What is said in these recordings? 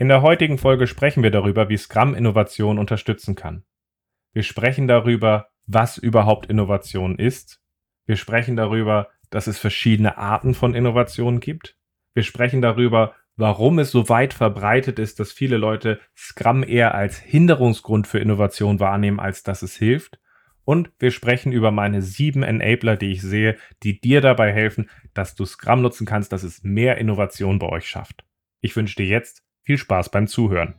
In der heutigen Folge sprechen wir darüber, wie Scrum Innovation unterstützen kann. Wir sprechen darüber, was überhaupt Innovation ist. Wir sprechen darüber, dass es verschiedene Arten von Innovation gibt. Wir sprechen darüber, warum es so weit verbreitet ist, dass viele Leute Scrum eher als Hinderungsgrund für Innovation wahrnehmen, als dass es hilft. Und wir sprechen über meine sieben Enabler, die ich sehe, die dir dabei helfen, dass du Scrum nutzen kannst, dass es mehr Innovation bei euch schafft. Ich wünsche dir jetzt viel Spaß beim Zuhören.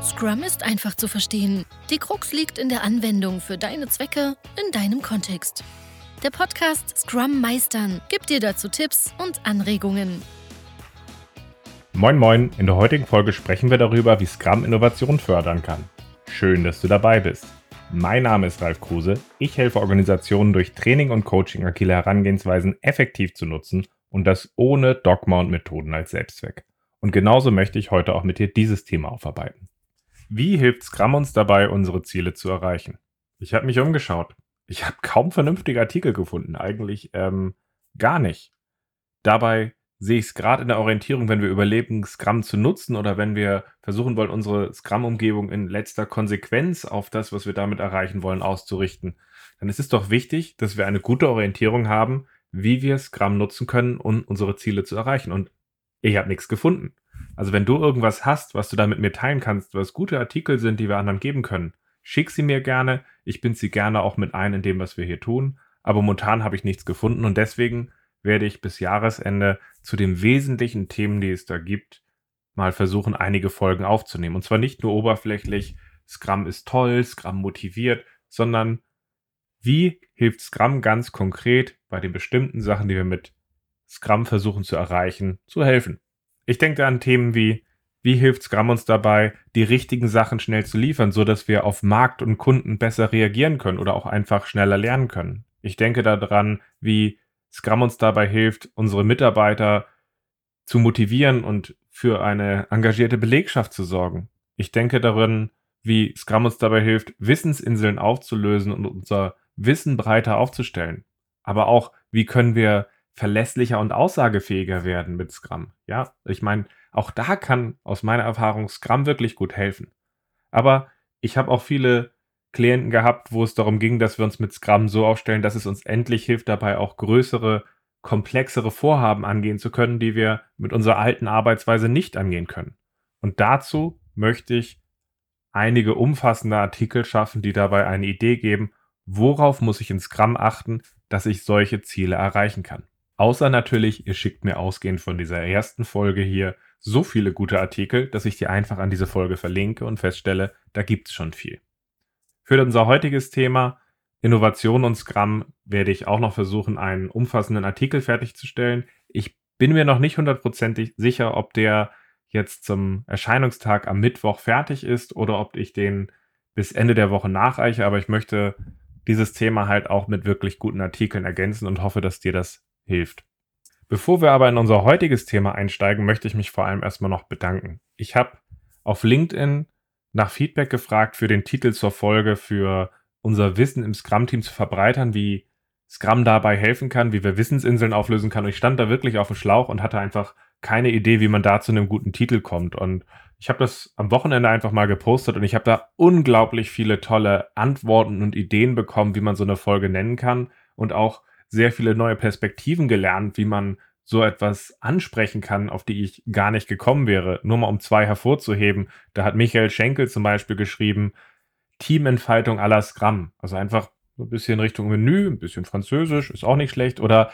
Scrum ist einfach zu verstehen. Die Krux liegt in der Anwendung für deine Zwecke in deinem Kontext. Der Podcast Scrum Meistern gibt dir dazu Tipps und Anregungen. Moin Moin, in der heutigen Folge sprechen wir darüber, wie Scrum Innovation fördern kann. Schön, dass du dabei bist. Mein Name ist Ralf Kruse. Ich helfe Organisationen durch Training und Coaching agile Herangehensweisen effektiv zu nutzen und das ohne Dogma und Methoden als Selbstzweck. Und genauso möchte ich heute auch mit dir dieses Thema aufarbeiten. Wie hilft Scrum uns dabei, unsere Ziele zu erreichen? Ich habe mich umgeschaut. Ich habe kaum vernünftige Artikel gefunden, eigentlich ähm, gar nicht. Dabei sehe ich es gerade in der Orientierung, wenn wir überlegen, Scrum zu nutzen oder wenn wir versuchen wollen, unsere Scrum-Umgebung in letzter Konsequenz auf das, was wir damit erreichen wollen, auszurichten, dann ist es doch wichtig, dass wir eine gute Orientierung haben, wie wir Scrum nutzen können, um unsere Ziele zu erreichen. Und ich habe nichts gefunden. Also wenn du irgendwas hast, was du da mit mir teilen kannst, was gute Artikel sind, die wir anderen geben können, schick sie mir gerne. Ich bin sie gerne auch mit ein in dem, was wir hier tun. Aber momentan habe ich nichts gefunden und deswegen werde ich bis Jahresende zu den wesentlichen Themen, die es da gibt, mal versuchen, einige Folgen aufzunehmen. Und zwar nicht nur oberflächlich, Scrum ist toll, Scrum motiviert, sondern wie hilft Scrum ganz konkret bei den bestimmten Sachen, die wir mit Scrum versuchen zu erreichen, zu helfen. Ich denke an Themen wie, wie hilft Scrum uns dabei, die richtigen Sachen schnell zu liefern, so dass wir auf Markt und Kunden besser reagieren können oder auch einfach schneller lernen können. Ich denke daran, wie Scrum uns dabei hilft, unsere Mitarbeiter zu motivieren und für eine engagierte Belegschaft zu sorgen. Ich denke daran, wie Scrum uns dabei hilft, Wissensinseln aufzulösen und unser Wissen breiter aufzustellen. Aber auch, wie können wir verlässlicher und aussagefähiger werden mit Scrum. Ja, ich meine, auch da kann aus meiner Erfahrung Scrum wirklich gut helfen. Aber ich habe auch viele Klienten gehabt, wo es darum ging, dass wir uns mit Scrum so aufstellen, dass es uns endlich hilft, dabei auch größere, komplexere Vorhaben angehen zu können, die wir mit unserer alten Arbeitsweise nicht angehen können. Und dazu möchte ich einige umfassende Artikel schaffen, die dabei eine Idee geben, worauf muss ich in Scrum achten, dass ich solche Ziele erreichen kann. Außer natürlich, ihr schickt mir ausgehend von dieser ersten Folge hier so viele gute Artikel, dass ich die einfach an diese Folge verlinke und feststelle, da gibt es schon viel. Für unser heutiges Thema Innovation und Scrum werde ich auch noch versuchen, einen umfassenden Artikel fertigzustellen. Ich bin mir noch nicht hundertprozentig sicher, ob der jetzt zum Erscheinungstag am Mittwoch fertig ist oder ob ich den bis Ende der Woche nachreiche, aber ich möchte dieses Thema halt auch mit wirklich guten Artikeln ergänzen und hoffe, dass dir das hilft. Bevor wir aber in unser heutiges Thema einsteigen, möchte ich mich vor allem erstmal noch bedanken. Ich habe auf LinkedIn nach Feedback gefragt für den Titel zur Folge, für unser Wissen im Scrum-Team zu verbreitern, wie Scrum dabei helfen kann, wie wir Wissensinseln auflösen kann. Und ich stand da wirklich auf dem Schlauch und hatte einfach keine Idee, wie man da zu einem guten Titel kommt. Und ich habe das am Wochenende einfach mal gepostet und ich habe da unglaublich viele tolle Antworten und Ideen bekommen, wie man so eine Folge nennen kann und auch sehr viele neue Perspektiven gelernt, wie man so etwas ansprechen kann, auf die ich gar nicht gekommen wäre. Nur mal um zwei hervorzuheben. Da hat Michael Schenkel zum Beispiel geschrieben, Teamentfaltung à la Scrum. Also einfach so ein bisschen Richtung Menü, ein bisschen Französisch, ist auch nicht schlecht. Oder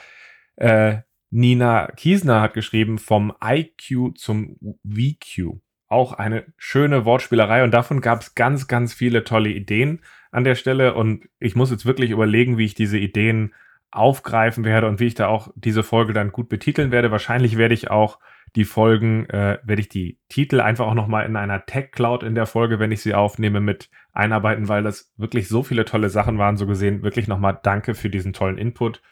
äh, Nina Kiesner hat geschrieben, vom IQ zum VQ. Auch eine schöne Wortspielerei und davon gab es ganz, ganz viele tolle Ideen an der Stelle. Und ich muss jetzt wirklich überlegen, wie ich diese Ideen aufgreifen werde und wie ich da auch diese Folge dann gut betiteln werde. Wahrscheinlich werde ich auch die Folgen, äh, werde ich die Titel einfach auch nochmal in einer Tech Cloud in der Folge, wenn ich sie aufnehme, mit einarbeiten, weil das wirklich so viele tolle Sachen waren. So gesehen, wirklich nochmal danke für diesen tollen Input.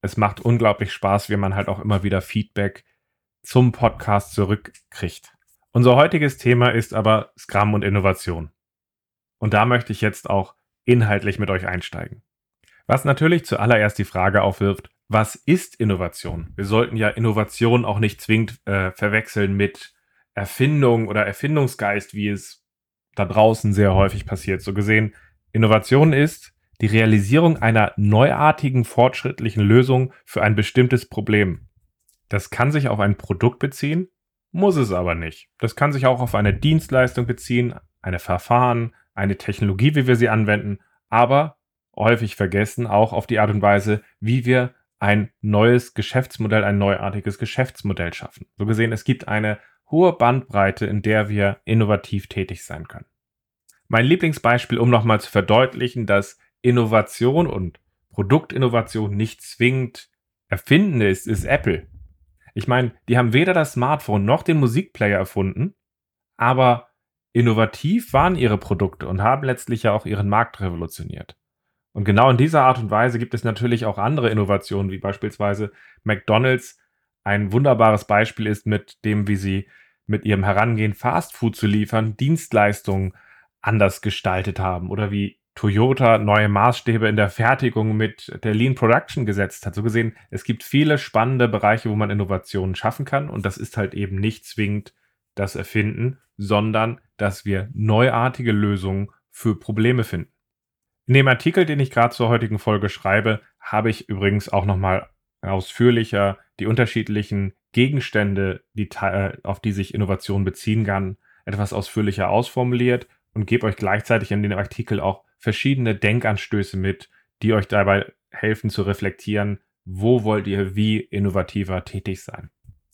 Es macht unglaublich Spaß, wie man halt auch immer wieder Feedback zum Podcast zurückkriegt. Unser heutiges Thema ist aber Scrum und Innovation. Und da möchte ich jetzt auch inhaltlich mit euch einsteigen. Was natürlich zuallererst die Frage aufwirft, was ist Innovation? Wir sollten ja Innovation auch nicht zwingend äh, verwechseln mit Erfindung oder Erfindungsgeist, wie es da draußen sehr häufig passiert. So gesehen, Innovation ist die Realisierung einer neuartigen, fortschrittlichen Lösung für ein bestimmtes Problem. Das kann sich auf ein Produkt beziehen, muss es aber nicht. Das kann sich auch auf eine Dienstleistung beziehen, eine Verfahren, eine Technologie, wie wir sie anwenden, aber häufig vergessen auch auf die Art und Weise, wie wir ein neues Geschäftsmodell, ein neuartiges Geschäftsmodell schaffen. So gesehen, es gibt eine hohe Bandbreite, in der wir innovativ tätig sein können. Mein Lieblingsbeispiel, um nochmal zu verdeutlichen, dass Innovation und Produktinnovation nicht zwingend erfinden ist, ist Apple. Ich meine, die haben weder das Smartphone noch den Musikplayer erfunden, aber innovativ waren ihre Produkte und haben letztlich ja auch ihren Markt revolutioniert. Und genau in dieser Art und Weise gibt es natürlich auch andere Innovationen, wie beispielsweise McDonald's ein wunderbares Beispiel ist mit dem, wie sie mit ihrem Herangehen Fast Food zu liefern, Dienstleistungen anders gestaltet haben oder wie Toyota neue Maßstäbe in der Fertigung mit der Lean Production gesetzt hat. So gesehen, es gibt viele spannende Bereiche, wo man Innovationen schaffen kann und das ist halt eben nicht zwingend das Erfinden, sondern dass wir neuartige Lösungen für Probleme finden. In dem Artikel, den ich gerade zur heutigen Folge schreibe, habe ich übrigens auch nochmal ausführlicher die unterschiedlichen Gegenstände, die, äh, auf die sich Innovation beziehen kann, etwas ausführlicher ausformuliert und gebe euch gleichzeitig in dem Artikel auch verschiedene Denkanstöße mit, die euch dabei helfen zu reflektieren, wo wollt ihr wie innovativer tätig sein.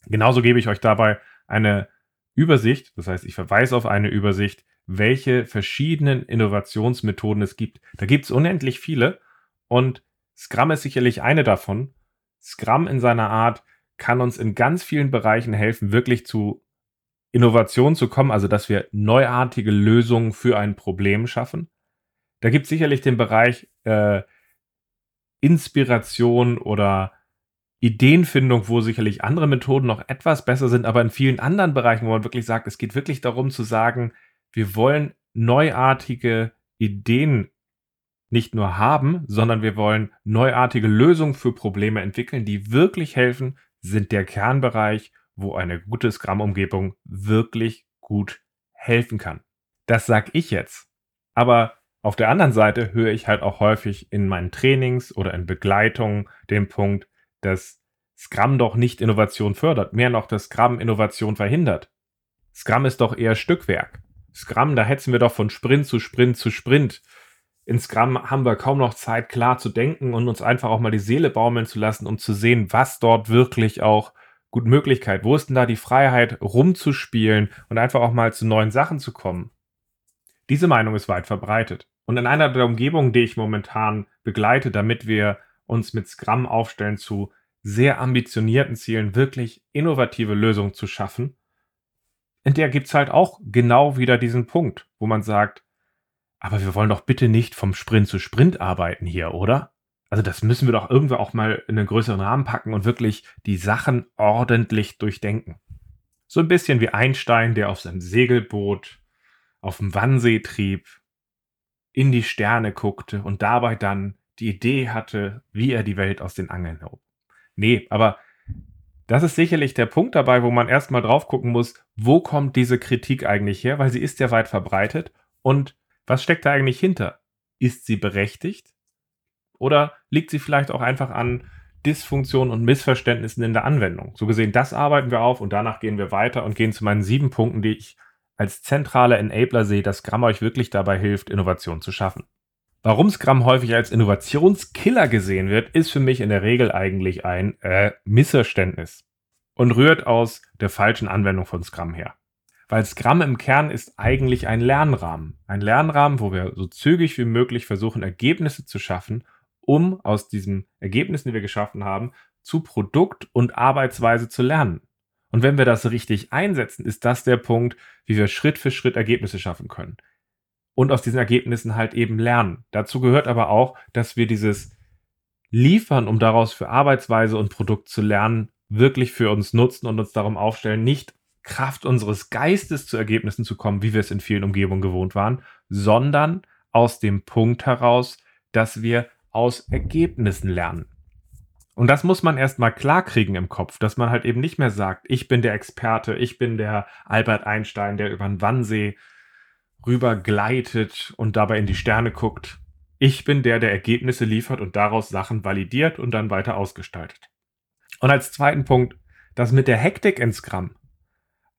Genauso gebe ich euch dabei eine Übersicht, das heißt, ich verweise auf eine Übersicht, welche verschiedenen Innovationsmethoden es gibt. Da gibt es unendlich viele und Scrum ist sicherlich eine davon. Scrum in seiner Art kann uns in ganz vielen Bereichen helfen, wirklich zu Innovation zu kommen, also dass wir neuartige Lösungen für ein Problem schaffen. Da gibt es sicherlich den Bereich äh, Inspiration oder Ideenfindung, wo sicherlich andere Methoden noch etwas besser sind, aber in vielen anderen Bereichen, wo man wirklich sagt, es geht wirklich darum zu sagen, wir wollen neuartige Ideen nicht nur haben, sondern wir wollen neuartige Lösungen für Probleme entwickeln, die wirklich helfen, sind der Kernbereich, wo eine gute Scrum-Umgebung wirklich gut helfen kann. Das sag ich jetzt. Aber auf der anderen Seite höre ich halt auch häufig in meinen Trainings oder in Begleitungen den Punkt, dass Scrum doch nicht Innovation fördert, mehr noch, dass Scrum Innovation verhindert. Scrum ist doch eher Stückwerk. Scrum, da hetzen wir doch von Sprint zu Sprint zu Sprint. In Scrum haben wir kaum noch Zeit, klar zu denken und uns einfach auch mal die Seele baumeln zu lassen, um zu sehen, was dort wirklich auch gut Möglichkeit, wo ist denn da die Freiheit, rumzuspielen und einfach auch mal zu neuen Sachen zu kommen. Diese Meinung ist weit verbreitet. Und in einer der Umgebungen, die ich momentan begleite, damit wir uns mit Scrum aufstellen, zu sehr ambitionierten Zielen wirklich innovative Lösungen zu schaffen, in der gibt es halt auch genau wieder diesen Punkt, wo man sagt, aber wir wollen doch bitte nicht vom Sprint zu Sprint arbeiten hier, oder? Also das müssen wir doch irgendwo auch mal in einen größeren Rahmen packen und wirklich die Sachen ordentlich durchdenken. So ein bisschen wie Einstein, der auf seinem Segelboot auf dem Wannsee trieb, in die Sterne guckte und dabei dann die Idee hatte, wie er die Welt aus den Angeln hob. Nee, aber das ist sicherlich der Punkt dabei, wo man erstmal drauf gucken muss, wo kommt diese Kritik eigentlich her, weil sie ist ja weit verbreitet und was steckt da eigentlich hinter? Ist sie berechtigt? Oder liegt sie vielleicht auch einfach an Dysfunktionen und Missverständnissen in der Anwendung? So gesehen, das arbeiten wir auf und danach gehen wir weiter und gehen zu meinen sieben Punkten, die ich als zentrale Enabler sehe, dass Scrum euch wirklich dabei hilft, Innovation zu schaffen. Warum Scrum häufig als Innovationskiller gesehen wird, ist für mich in der Regel eigentlich ein äh, Missverständnis und rührt aus der falschen Anwendung von Scrum her. Weil Scrum im Kern ist eigentlich ein Lernrahmen. Ein Lernrahmen, wo wir so zügig wie möglich versuchen, Ergebnisse zu schaffen, um aus diesen Ergebnissen, die wir geschaffen haben, zu Produkt und Arbeitsweise zu lernen. Und wenn wir das richtig einsetzen, ist das der Punkt, wie wir Schritt für Schritt Ergebnisse schaffen können und aus diesen Ergebnissen halt eben lernen. Dazu gehört aber auch, dass wir dieses Liefern, um daraus für Arbeitsweise und Produkt zu lernen, wirklich für uns nutzen und uns darum aufstellen, nicht Kraft unseres Geistes zu Ergebnissen zu kommen, wie wir es in vielen Umgebungen gewohnt waren, sondern aus dem Punkt heraus, dass wir aus Ergebnissen lernen. Und das muss man erstmal klarkriegen im Kopf, dass man halt eben nicht mehr sagt, ich bin der Experte, ich bin der Albert Einstein, der über den Wannsee rüber gleitet und dabei in die Sterne guckt. Ich bin der, der Ergebnisse liefert und daraus Sachen validiert und dann weiter ausgestaltet. Und als zweiten Punkt, das mit der Hektik in Scrum.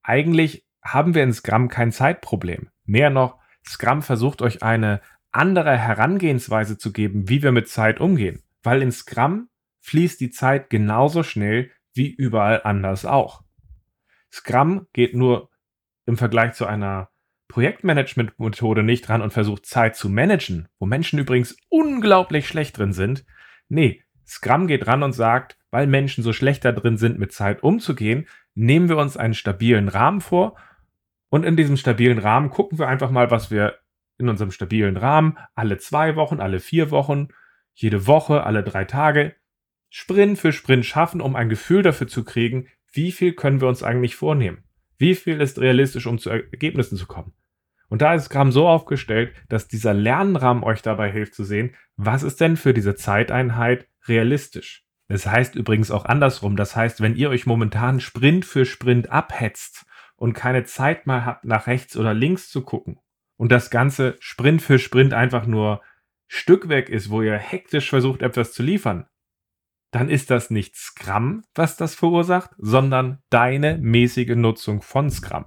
Eigentlich haben wir in Scrum kein Zeitproblem. Mehr noch, Scrum versucht euch eine andere Herangehensweise zu geben, wie wir mit Zeit umgehen. Weil in Scrum fließt die Zeit genauso schnell wie überall anders auch. Scrum geht nur im Vergleich zu einer Projektmanagement-Methode nicht ran und versucht Zeit zu managen, wo Menschen übrigens unglaublich schlecht drin sind. Nee, Scrum geht ran und sagt, weil Menschen so schlechter drin sind, mit Zeit umzugehen, nehmen wir uns einen stabilen Rahmen vor und in diesem stabilen Rahmen gucken wir einfach mal, was wir in unserem stabilen Rahmen alle zwei Wochen, alle vier Wochen, jede Woche, alle drei Tage, Sprint für Sprint schaffen, um ein Gefühl dafür zu kriegen, wie viel können wir uns eigentlich vornehmen? Wie viel ist realistisch, um zu Ergebnissen zu kommen? Und da ist Scrum so aufgestellt, dass dieser Lernrahmen euch dabei hilft zu sehen, was ist denn für diese Zeiteinheit realistisch. Es das heißt übrigens auch andersrum. Das heißt, wenn ihr euch momentan Sprint für Sprint abhetzt und keine Zeit mal habt, nach rechts oder links zu gucken und das Ganze Sprint für Sprint einfach nur Stückwerk ist, wo ihr hektisch versucht, etwas zu liefern, dann ist das nicht Scrum, was das verursacht, sondern deine mäßige Nutzung von Scrum.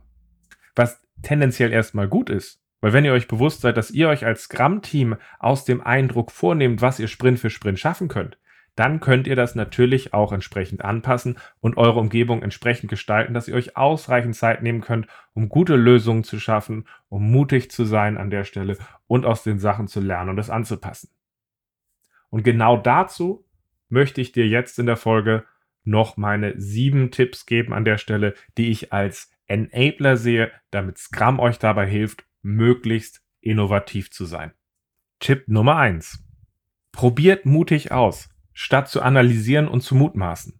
Was tendenziell erstmal gut ist. Weil wenn ihr euch bewusst seid, dass ihr euch als Scrum-Team aus dem Eindruck vornehmt, was ihr Sprint für Sprint schaffen könnt, dann könnt ihr das natürlich auch entsprechend anpassen und eure Umgebung entsprechend gestalten, dass ihr euch ausreichend Zeit nehmen könnt, um gute Lösungen zu schaffen, um mutig zu sein an der Stelle und aus den Sachen zu lernen und es anzupassen. Und genau dazu möchte ich dir jetzt in der Folge noch meine sieben Tipps geben an der Stelle, die ich als Enabler sehe, damit Scrum euch dabei hilft, möglichst innovativ zu sein. Tipp Nummer eins: Probiert mutig aus, statt zu analysieren und zu mutmaßen.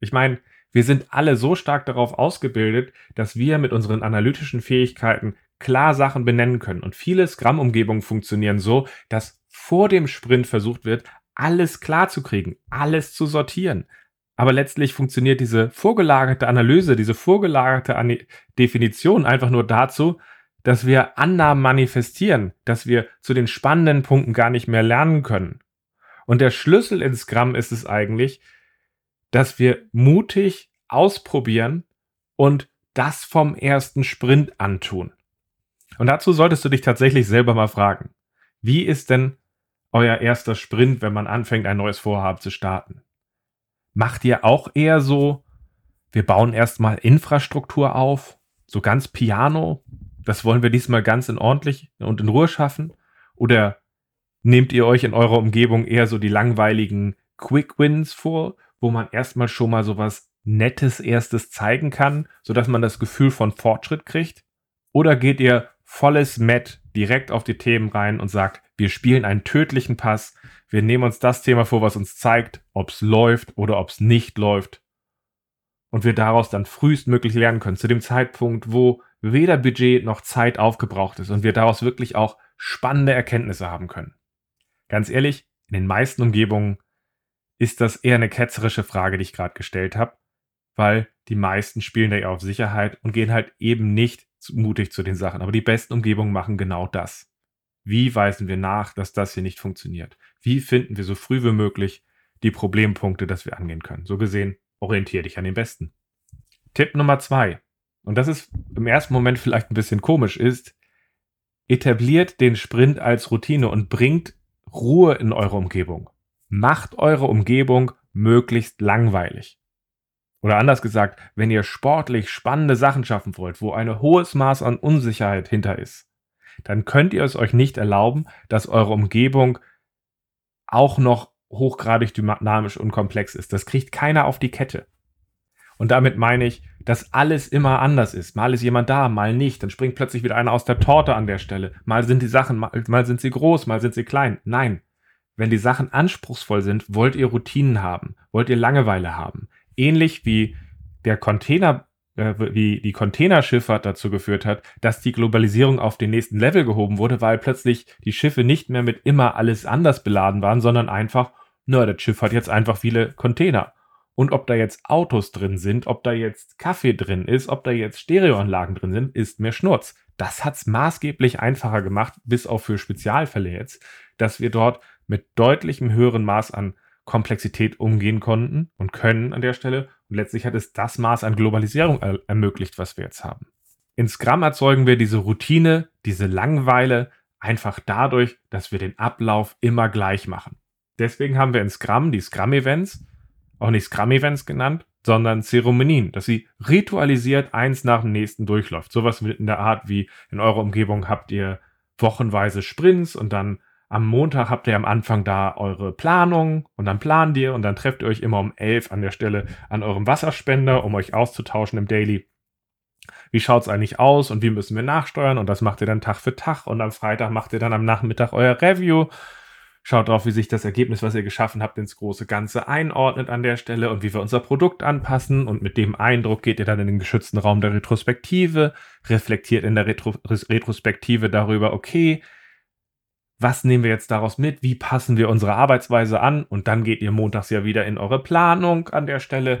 Ich meine, wir sind alle so stark darauf ausgebildet, dass wir mit unseren analytischen Fähigkeiten klar Sachen benennen können. Und viele Scrum-Umgebungen funktionieren so, dass vor dem Sprint versucht wird, alles klar zu kriegen, alles zu sortieren, aber letztlich funktioniert diese vorgelagerte Analyse, diese vorgelagerte An Definition einfach nur dazu, dass wir Annahmen manifestieren, dass wir zu den spannenden Punkten gar nicht mehr lernen können. Und der Schlüssel in Scrum ist es eigentlich, dass wir mutig ausprobieren und das vom ersten Sprint antun. Und dazu solltest du dich tatsächlich selber mal fragen, wie ist denn euer erster Sprint, wenn man anfängt, ein neues Vorhaben zu starten? Macht ihr auch eher so, wir bauen erstmal Infrastruktur auf, so ganz piano, das wollen wir diesmal ganz in ordentlich und in Ruhe schaffen? Oder nehmt ihr euch in eurer Umgebung eher so die langweiligen Quick Wins vor, wo man erstmal schon mal sowas Nettes erstes zeigen kann, sodass man das Gefühl von Fortschritt kriegt? Oder geht ihr volles Met direkt auf die Themen rein und sagt, wir spielen einen tödlichen Pass, wir nehmen uns das Thema vor, was uns zeigt, ob es läuft oder ob es nicht läuft. Und wir daraus dann frühestmöglich lernen können, zu dem Zeitpunkt, wo weder Budget noch Zeit aufgebraucht ist und wir daraus wirklich auch spannende Erkenntnisse haben können. Ganz ehrlich, in den meisten Umgebungen ist das eher eine ketzerische Frage, die ich gerade gestellt habe, weil die meisten spielen da eher auf Sicherheit und gehen halt eben nicht mutig zu den Sachen. Aber die besten Umgebungen machen genau das. Wie weisen wir nach, dass das hier nicht funktioniert? Wie finden wir so früh wie möglich die Problempunkte, dass wir angehen können? So gesehen, orientiere dich an den Besten. Tipp Nummer zwei, und das ist im ersten Moment vielleicht ein bisschen komisch, ist, etabliert den Sprint als Routine und bringt Ruhe in eure Umgebung. Macht eure Umgebung möglichst langweilig. Oder anders gesagt, wenn ihr sportlich spannende Sachen schaffen wollt, wo ein hohes Maß an Unsicherheit hinter ist, dann könnt ihr es euch nicht erlauben, dass eure Umgebung auch noch hochgradig dynamisch und komplex ist. Das kriegt keiner auf die Kette. Und damit meine ich, dass alles immer anders ist. Mal ist jemand da, mal nicht. Dann springt plötzlich wieder einer aus der Torte an der Stelle. Mal sind die Sachen, mal, mal sind sie groß, mal sind sie klein. Nein. Wenn die Sachen anspruchsvoll sind, wollt ihr Routinen haben, wollt ihr Langeweile haben. Ähnlich wie der Container wie die Containerschifffahrt dazu geführt hat, dass die Globalisierung auf den nächsten Level gehoben wurde, weil plötzlich die Schiffe nicht mehr mit immer alles anders beladen waren, sondern einfach, na, das Schiff hat jetzt einfach viele Container. Und ob da jetzt Autos drin sind, ob da jetzt Kaffee drin ist, ob da jetzt Stereoanlagen drin sind, ist mir Schnurz. Das hat's maßgeblich einfacher gemacht, bis auf für Spezialfälle jetzt, dass wir dort mit deutlichem höheren Maß an Komplexität umgehen konnten und können an der Stelle. Und letztlich hat es das Maß an Globalisierung er ermöglicht, was wir jetzt haben. In Scrum erzeugen wir diese Routine, diese Langweile einfach dadurch, dass wir den Ablauf immer gleich machen. Deswegen haben wir in Scrum die Scrum-Events, auch nicht Scrum-Events genannt, sondern Zeremonien, dass sie ritualisiert eins nach dem nächsten durchläuft. Sowas in der Art wie in eurer Umgebung habt ihr wochenweise Sprints und dann am Montag habt ihr am Anfang da eure Planung und dann plant ihr und dann trefft ihr euch immer um elf an der Stelle an eurem Wasserspender, um euch auszutauschen im Daily. Wie schaut's eigentlich aus und wie müssen wir nachsteuern und das macht ihr dann Tag für Tag und am Freitag macht ihr dann am Nachmittag euer Review Schaut drauf, wie sich das Ergebnis, was ihr geschaffen habt, ins große Ganze einordnet an der Stelle und wie wir unser Produkt anpassen. Und mit dem Eindruck geht ihr dann in den geschützten Raum der Retrospektive, reflektiert in der Retro Retrospektive darüber, okay, was nehmen wir jetzt daraus mit? Wie passen wir unsere Arbeitsweise an? Und dann geht ihr montags ja wieder in eure Planung an der Stelle.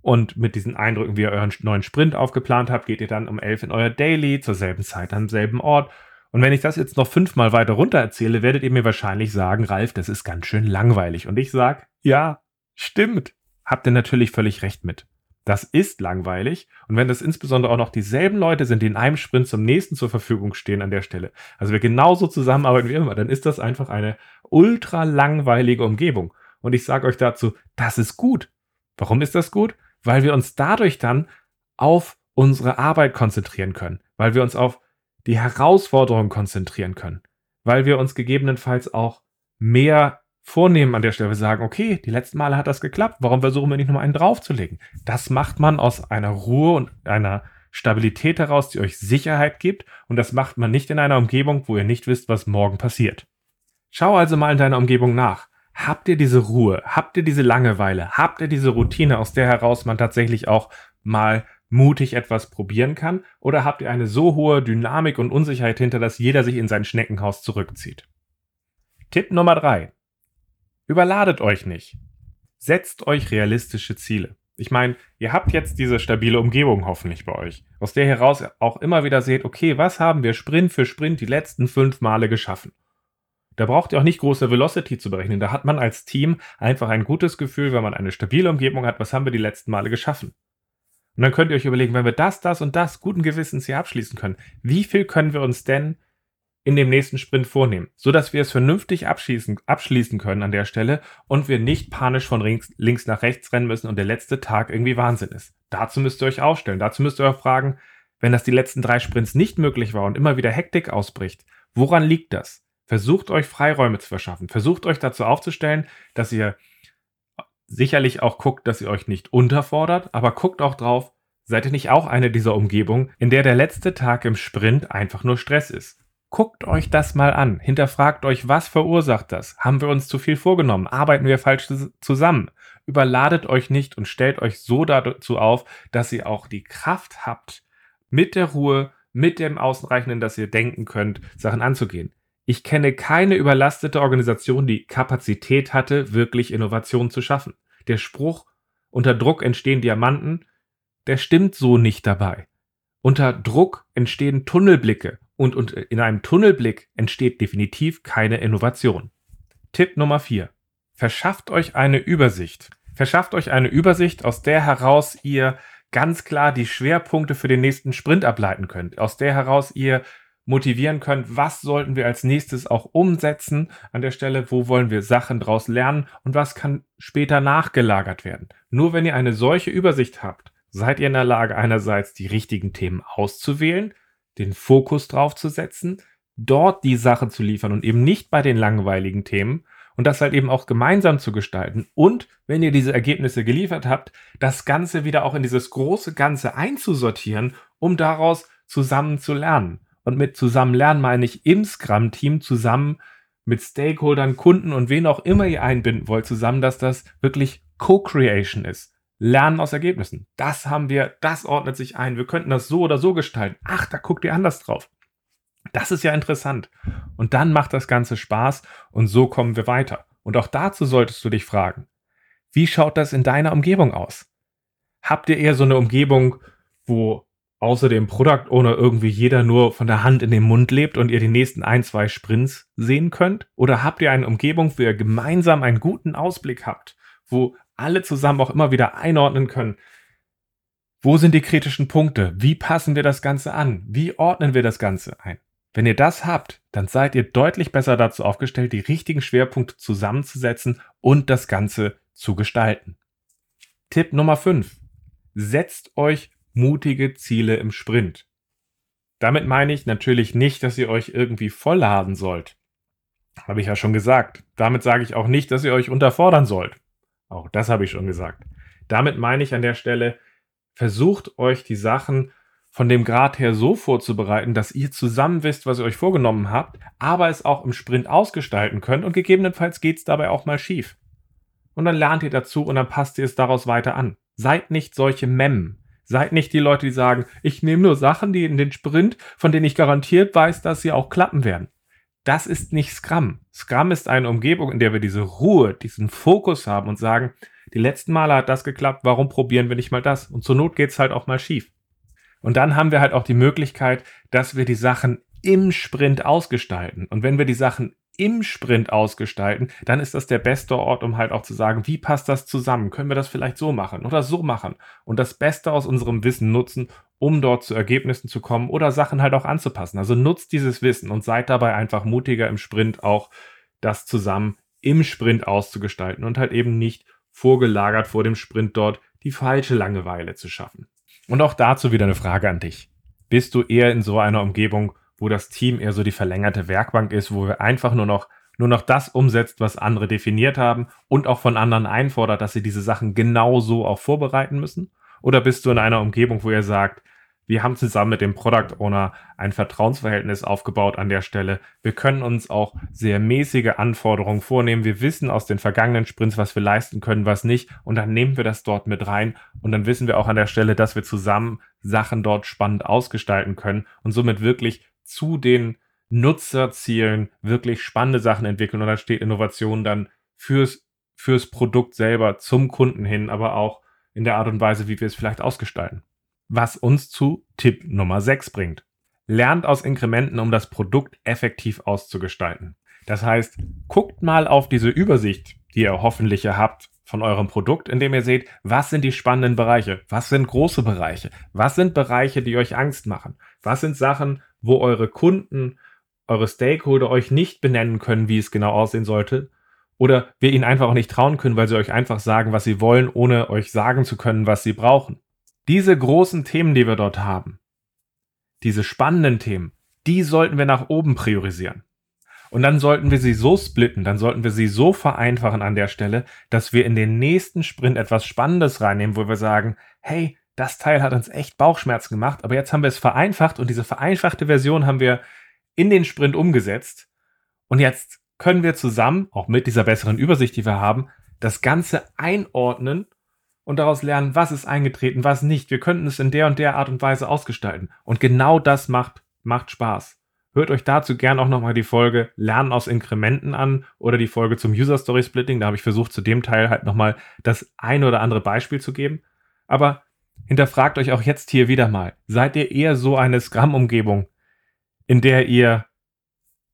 Und mit diesen Eindrücken, wie ihr euren neuen Sprint aufgeplant habt, geht ihr dann um elf in euer Daily zur selben Zeit am selben Ort und wenn ich das jetzt noch fünfmal weiter runter erzähle, werdet ihr mir wahrscheinlich sagen, Ralf, das ist ganz schön langweilig. Und ich sag, ja, stimmt. Habt ihr natürlich völlig recht mit. Das ist langweilig. Und wenn das insbesondere auch noch dieselben Leute sind, die in einem Sprint zum nächsten zur Verfügung stehen an der Stelle, also wir genauso zusammenarbeiten wie immer, dann ist das einfach eine ultra langweilige Umgebung. Und ich sage euch dazu, das ist gut. Warum ist das gut? Weil wir uns dadurch dann auf unsere Arbeit konzentrieren können, weil wir uns auf die Herausforderung konzentrieren können, weil wir uns gegebenenfalls auch mehr vornehmen an der Stelle. Sagen, okay, die letzten Male hat das geklappt, warum versuchen wir nicht nochmal einen draufzulegen? Das macht man aus einer Ruhe und einer Stabilität heraus, die euch Sicherheit gibt und das macht man nicht in einer Umgebung, wo ihr nicht wisst, was morgen passiert. Schau also mal in deiner Umgebung nach. Habt ihr diese Ruhe? Habt ihr diese Langeweile? Habt ihr diese Routine, aus der heraus man tatsächlich auch mal mutig etwas probieren kann? Oder habt ihr eine so hohe Dynamik und Unsicherheit hinter, dass jeder sich in sein Schneckenhaus zurückzieht? Tipp Nummer drei: Überladet euch nicht. Setzt euch realistische Ziele. Ich meine, ihr habt jetzt diese stabile Umgebung hoffentlich bei euch, aus der heraus auch immer wieder seht, okay, was haben wir Sprint für Sprint die letzten fünf Male geschaffen? Da braucht ihr auch nicht große Velocity zu berechnen. Da hat man als Team einfach ein gutes Gefühl, wenn man eine stabile Umgebung hat, was haben wir die letzten Male geschaffen? Und dann könnt ihr euch überlegen, wenn wir das, das und das guten Gewissens hier abschließen können, wie viel können wir uns denn in dem nächsten Sprint vornehmen, so dass wir es vernünftig abschließen, abschließen können an der Stelle und wir nicht panisch von links, links nach rechts rennen müssen und der letzte Tag irgendwie Wahnsinn ist. Dazu müsst ihr euch aufstellen. Dazu müsst ihr euch fragen, wenn das die letzten drei Sprints nicht möglich war und immer wieder Hektik ausbricht, woran liegt das? Versucht euch Freiräume zu verschaffen. Versucht euch dazu aufzustellen, dass ihr sicherlich auch guckt, dass ihr euch nicht unterfordert, aber guckt auch drauf, seid ihr nicht auch eine dieser Umgebungen, in der der letzte Tag im Sprint einfach nur Stress ist. Guckt euch das mal an, hinterfragt euch, was verursacht das? Haben wir uns zu viel vorgenommen? Arbeiten wir falsch zusammen? Überladet euch nicht und stellt euch so dazu auf, dass ihr auch die Kraft habt, mit der Ruhe, mit dem Außenreichenden, dass ihr denken könnt, Sachen anzugehen. Ich kenne keine überlastete Organisation, die Kapazität hatte, wirklich Innovation zu schaffen. Der Spruch, unter Druck entstehen Diamanten, der stimmt so nicht dabei. Unter Druck entstehen Tunnelblicke und, und in einem Tunnelblick entsteht definitiv keine Innovation. Tipp Nummer 4. Verschafft euch eine Übersicht. Verschafft euch eine Übersicht, aus der heraus ihr ganz klar die Schwerpunkte für den nächsten Sprint ableiten könnt, aus der heraus ihr motivieren könnt, was sollten wir als nächstes auch umsetzen an der Stelle, wo wollen wir Sachen draus lernen und was kann später nachgelagert werden. Nur wenn ihr eine solche Übersicht habt, seid ihr in der Lage einerseits die richtigen Themen auszuwählen, den Fokus drauf zu setzen, dort die Sache zu liefern und eben nicht bei den langweiligen Themen und das halt eben auch gemeinsam zu gestalten und wenn ihr diese Ergebnisse geliefert habt, das Ganze wieder auch in dieses große Ganze einzusortieren, um daraus zusammen zu lernen. Und mit zusammen lernen meine ich im Scrum-Team zusammen mit Stakeholdern, Kunden und wen auch immer ihr einbinden wollt, zusammen, dass das wirklich Co-Creation ist. Lernen aus Ergebnissen. Das haben wir, das ordnet sich ein. Wir könnten das so oder so gestalten. Ach, da guckt ihr anders drauf. Das ist ja interessant. Und dann macht das Ganze Spaß und so kommen wir weiter. Und auch dazu solltest du dich fragen, wie schaut das in deiner Umgebung aus? Habt ihr eher so eine Umgebung, wo außer dem Product Owner irgendwie jeder nur von der Hand in den Mund lebt und ihr die nächsten ein, zwei Sprints sehen könnt? Oder habt ihr eine Umgebung, wo ihr gemeinsam einen guten Ausblick habt, wo alle zusammen auch immer wieder einordnen können, wo sind die kritischen Punkte? Wie passen wir das Ganze an? Wie ordnen wir das Ganze ein? Wenn ihr das habt, dann seid ihr deutlich besser dazu aufgestellt, die richtigen Schwerpunkte zusammenzusetzen und das Ganze zu gestalten. Tipp Nummer 5. Setzt euch mutige Ziele im Sprint. Damit meine ich natürlich nicht, dass ihr euch irgendwie vollladen sollt. Habe ich ja schon gesagt. Damit sage ich auch nicht, dass ihr euch unterfordern sollt. Auch das habe ich schon gesagt. Damit meine ich an der Stelle, versucht euch die Sachen von dem Grad her so vorzubereiten, dass ihr zusammen wisst, was ihr euch vorgenommen habt, aber es auch im Sprint ausgestalten könnt und gegebenenfalls geht es dabei auch mal schief. Und dann lernt ihr dazu und dann passt ihr es daraus weiter an. Seid nicht solche Memmen. Seid nicht die Leute, die sagen, ich nehme nur Sachen, die in den Sprint, von denen ich garantiert weiß, dass sie auch klappen werden. Das ist nicht Scrum. Scrum ist eine Umgebung, in der wir diese Ruhe, diesen Fokus haben und sagen, die letzten Male hat das geklappt, warum probieren wir nicht mal das? Und zur Not geht's halt auch mal schief. Und dann haben wir halt auch die Möglichkeit, dass wir die Sachen im Sprint ausgestalten. Und wenn wir die Sachen im Sprint ausgestalten, dann ist das der beste Ort, um halt auch zu sagen, wie passt das zusammen? Können wir das vielleicht so machen oder so machen? Und das Beste aus unserem Wissen nutzen, um dort zu Ergebnissen zu kommen oder Sachen halt auch anzupassen. Also nutzt dieses Wissen und seid dabei einfach mutiger im Sprint auch das zusammen im Sprint auszugestalten und halt eben nicht vorgelagert vor dem Sprint dort die falsche Langeweile zu schaffen. Und auch dazu wieder eine Frage an dich. Bist du eher in so einer Umgebung, wo das Team eher so die verlängerte Werkbank ist, wo wir einfach nur noch nur noch das umsetzt, was andere definiert haben und auch von anderen einfordert, dass sie diese Sachen genau so auch vorbereiten müssen? Oder bist du in einer Umgebung, wo ihr sagt, wir haben zusammen mit dem Product Owner ein Vertrauensverhältnis aufgebaut an der Stelle. Wir können uns auch sehr mäßige Anforderungen vornehmen. Wir wissen aus den vergangenen Sprints, was wir leisten können, was nicht. Und dann nehmen wir das dort mit rein. Und dann wissen wir auch an der Stelle, dass wir zusammen Sachen dort spannend ausgestalten können und somit wirklich zu den Nutzerzielen wirklich spannende Sachen entwickeln. Und da steht Innovation dann fürs, fürs Produkt selber zum Kunden hin, aber auch in der Art und Weise, wie wir es vielleicht ausgestalten. Was uns zu Tipp Nummer 6 bringt. Lernt aus Inkrementen, um das Produkt effektiv auszugestalten. Das heißt, guckt mal auf diese Übersicht, die ihr hoffentlich habt von eurem Produkt, indem ihr seht, was sind die spannenden Bereiche, was sind große Bereiche, was sind Bereiche, die euch Angst machen, was sind Sachen, wo eure Kunden, eure Stakeholder euch nicht benennen können, wie es genau aussehen sollte, oder wir ihnen einfach auch nicht trauen können, weil sie euch einfach sagen, was sie wollen, ohne euch sagen zu können, was sie brauchen. Diese großen Themen, die wir dort haben, diese spannenden Themen, die sollten wir nach oben priorisieren. Und dann sollten wir sie so splitten, dann sollten wir sie so vereinfachen an der Stelle, dass wir in den nächsten Sprint etwas Spannendes reinnehmen, wo wir sagen, hey, das Teil hat uns echt Bauchschmerzen gemacht, aber jetzt haben wir es vereinfacht und diese vereinfachte Version haben wir in den Sprint umgesetzt. Und jetzt können wir zusammen, auch mit dieser besseren Übersicht, die wir haben, das Ganze einordnen und daraus lernen, was ist eingetreten, was nicht. Wir könnten es in der und der Art und Weise ausgestalten. Und genau das macht, macht Spaß. Hört euch dazu gern auch nochmal die Folge Lernen aus Inkrementen an oder die Folge zum User Story Splitting. Da habe ich versucht, zu dem Teil halt nochmal das ein oder andere Beispiel zu geben. Aber hinterfragt euch auch jetzt hier wieder mal. Seid ihr eher so eine Scrum-Umgebung, in der ihr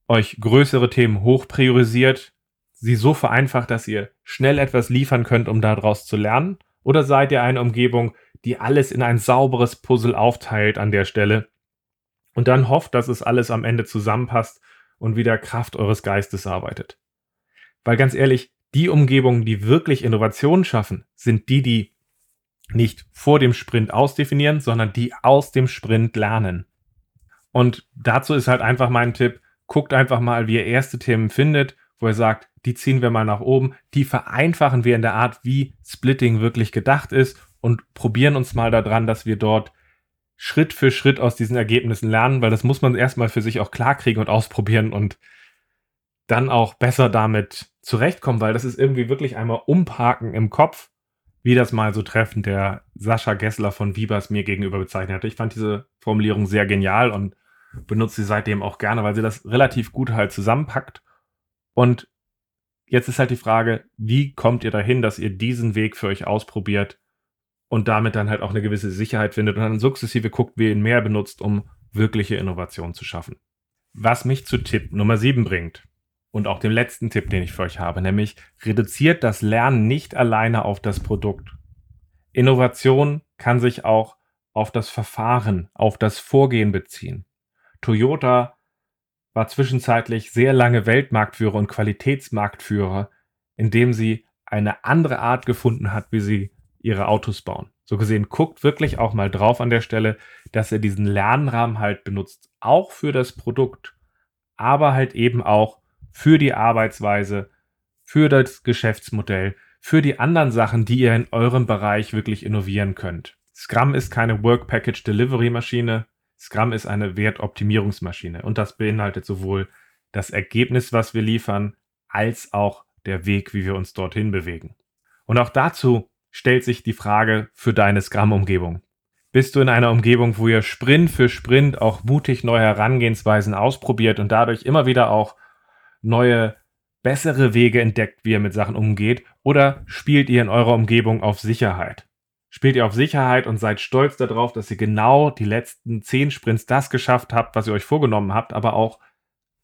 euch größere Themen hoch priorisiert, sie so vereinfacht, dass ihr schnell etwas liefern könnt, um daraus zu lernen? Oder seid ihr eine Umgebung, die alles in ein sauberes Puzzle aufteilt an der Stelle und dann hofft, dass es alles am Ende zusammenpasst und wieder Kraft eures Geistes arbeitet? Weil ganz ehrlich, die Umgebungen, die wirklich Innovationen schaffen, sind die, die nicht vor dem Sprint ausdefinieren, sondern die aus dem Sprint lernen. Und dazu ist halt einfach mein Tipp, guckt einfach mal, wie ihr erste Themen findet, wo ihr sagt, die ziehen wir mal nach oben, die vereinfachen wir in der Art, wie Splitting wirklich gedacht ist und probieren uns mal daran, dass wir dort Schritt für Schritt aus diesen Ergebnissen lernen, weil das muss man erstmal für sich auch klarkriegen und ausprobieren und dann auch besser damit zurechtkommen, weil das ist irgendwie wirklich einmal umparken im Kopf, wie das mal so treffend der Sascha Gessler von Vibas mir gegenüber bezeichnet hatte. Ich fand diese Formulierung sehr genial und benutze sie seitdem auch gerne, weil sie das relativ gut halt zusammenpackt. Und jetzt ist halt die Frage, wie kommt ihr dahin, dass ihr diesen Weg für euch ausprobiert und damit dann halt auch eine gewisse Sicherheit findet und dann sukzessive guckt, wie ihr ihn mehr benutzt, um wirkliche Innovation zu schaffen. Was mich zu Tipp Nummer 7 bringt und auch dem letzten Tipp, den ich für euch habe, nämlich reduziert das Lernen nicht alleine auf das Produkt. Innovation kann sich auch auf das Verfahren, auf das Vorgehen beziehen. Toyota war zwischenzeitlich sehr lange Weltmarktführer und Qualitätsmarktführer, indem sie eine andere Art gefunden hat, wie sie ihre Autos bauen. So gesehen, guckt wirklich auch mal drauf an der Stelle, dass ihr diesen Lernrahmen halt benutzt, auch für das Produkt, aber halt eben auch für die Arbeitsweise, für das Geschäftsmodell, für die anderen Sachen, die ihr in eurem Bereich wirklich innovieren könnt. Scrum ist keine Work Package Delivery Maschine. Scrum ist eine Wertoptimierungsmaschine und das beinhaltet sowohl das Ergebnis, was wir liefern, als auch der Weg, wie wir uns dorthin bewegen. Und auch dazu stellt sich die Frage für deine Scrum-Umgebung. Bist du in einer Umgebung, wo ihr Sprint für Sprint auch mutig neue Herangehensweisen ausprobiert und dadurch immer wieder auch neue, bessere Wege entdeckt, wie ihr mit Sachen umgeht? Oder spielt ihr in eurer Umgebung auf Sicherheit? Spielt ihr auf Sicherheit und seid stolz darauf, dass ihr genau die letzten zehn Sprints das geschafft habt, was ihr euch vorgenommen habt, aber auch,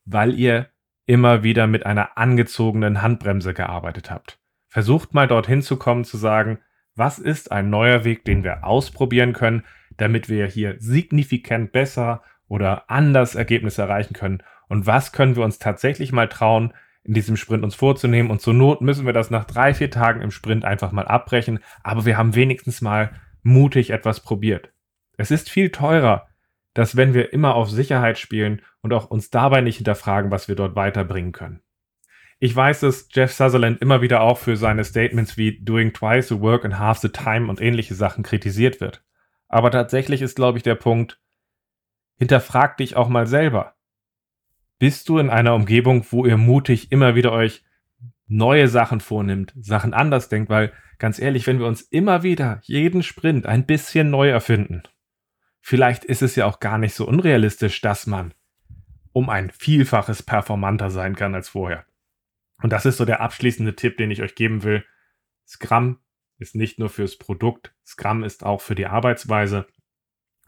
weil ihr immer wieder mit einer angezogenen Handbremse gearbeitet habt. Versucht mal dorthin zu kommen, zu sagen, was ist ein neuer Weg, den wir ausprobieren können, damit wir hier signifikant besser oder anders Ergebnisse erreichen können und was können wir uns tatsächlich mal trauen, in diesem Sprint uns vorzunehmen. Und zur Not müssen wir das nach drei, vier Tagen im Sprint einfach mal abbrechen. Aber wir haben wenigstens mal mutig etwas probiert. Es ist viel teurer, dass wenn wir immer auf Sicherheit spielen und auch uns dabei nicht hinterfragen, was wir dort weiterbringen können. Ich weiß, dass Jeff Sutherland immer wieder auch für seine Statements wie doing twice the work and half the time und ähnliche Sachen kritisiert wird. Aber tatsächlich ist, glaube ich, der Punkt, hinterfrag dich auch mal selber bist du in einer Umgebung, wo ihr mutig immer wieder euch neue Sachen vornimmt, Sachen anders denkt, weil ganz ehrlich, wenn wir uns immer wieder jeden Sprint ein bisschen neu erfinden, vielleicht ist es ja auch gar nicht so unrealistisch, dass man um ein Vielfaches performanter sein kann als vorher. Und das ist so der abschließende Tipp, den ich euch geben will. Scrum ist nicht nur fürs Produkt, Scrum ist auch für die Arbeitsweise.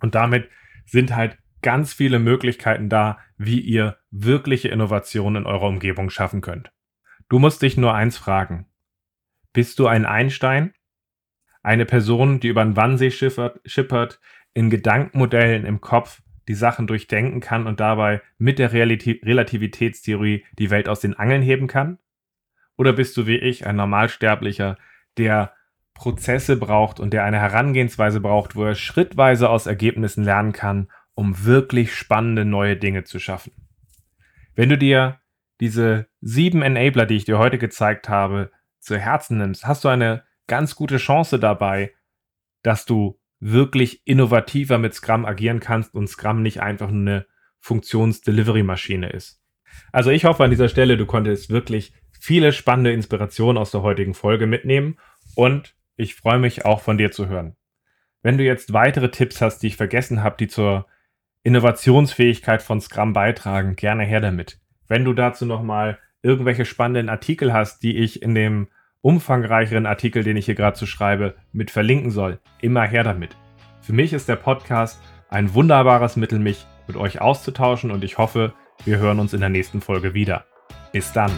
Und damit sind halt ganz viele Möglichkeiten da, wie ihr wirkliche Innovationen in eurer Umgebung schaffen könnt. Du musst dich nur eins fragen. Bist du ein Einstein? Eine Person, die über den Wannsee schippert, schippert in Gedankenmodellen im Kopf die Sachen durchdenken kann und dabei mit der Relativitätstheorie die Welt aus den Angeln heben kann? Oder bist du wie ich ein Normalsterblicher, der Prozesse braucht und der eine Herangehensweise braucht, wo er schrittweise aus Ergebnissen lernen kann um wirklich spannende neue Dinge zu schaffen. Wenn du dir diese sieben Enabler, die ich dir heute gezeigt habe, zu Herzen nimmst, hast du eine ganz gute Chance dabei, dass du wirklich innovativer mit Scrum agieren kannst und Scrum nicht einfach nur eine Funktions-Delivery-Maschine ist. Also ich hoffe an dieser Stelle, du konntest wirklich viele spannende Inspirationen aus der heutigen Folge mitnehmen und ich freue mich auch von dir zu hören. Wenn du jetzt weitere Tipps hast, die ich vergessen habe, die zur Innovationsfähigkeit von Scrum beitragen, gerne her damit. Wenn du dazu nochmal irgendwelche spannenden Artikel hast, die ich in dem umfangreicheren Artikel, den ich hier gerade zu schreibe, mit verlinken soll, immer her damit. Für mich ist der Podcast ein wunderbares Mittel, mich mit euch auszutauschen und ich hoffe, wir hören uns in der nächsten Folge wieder. Bis dann.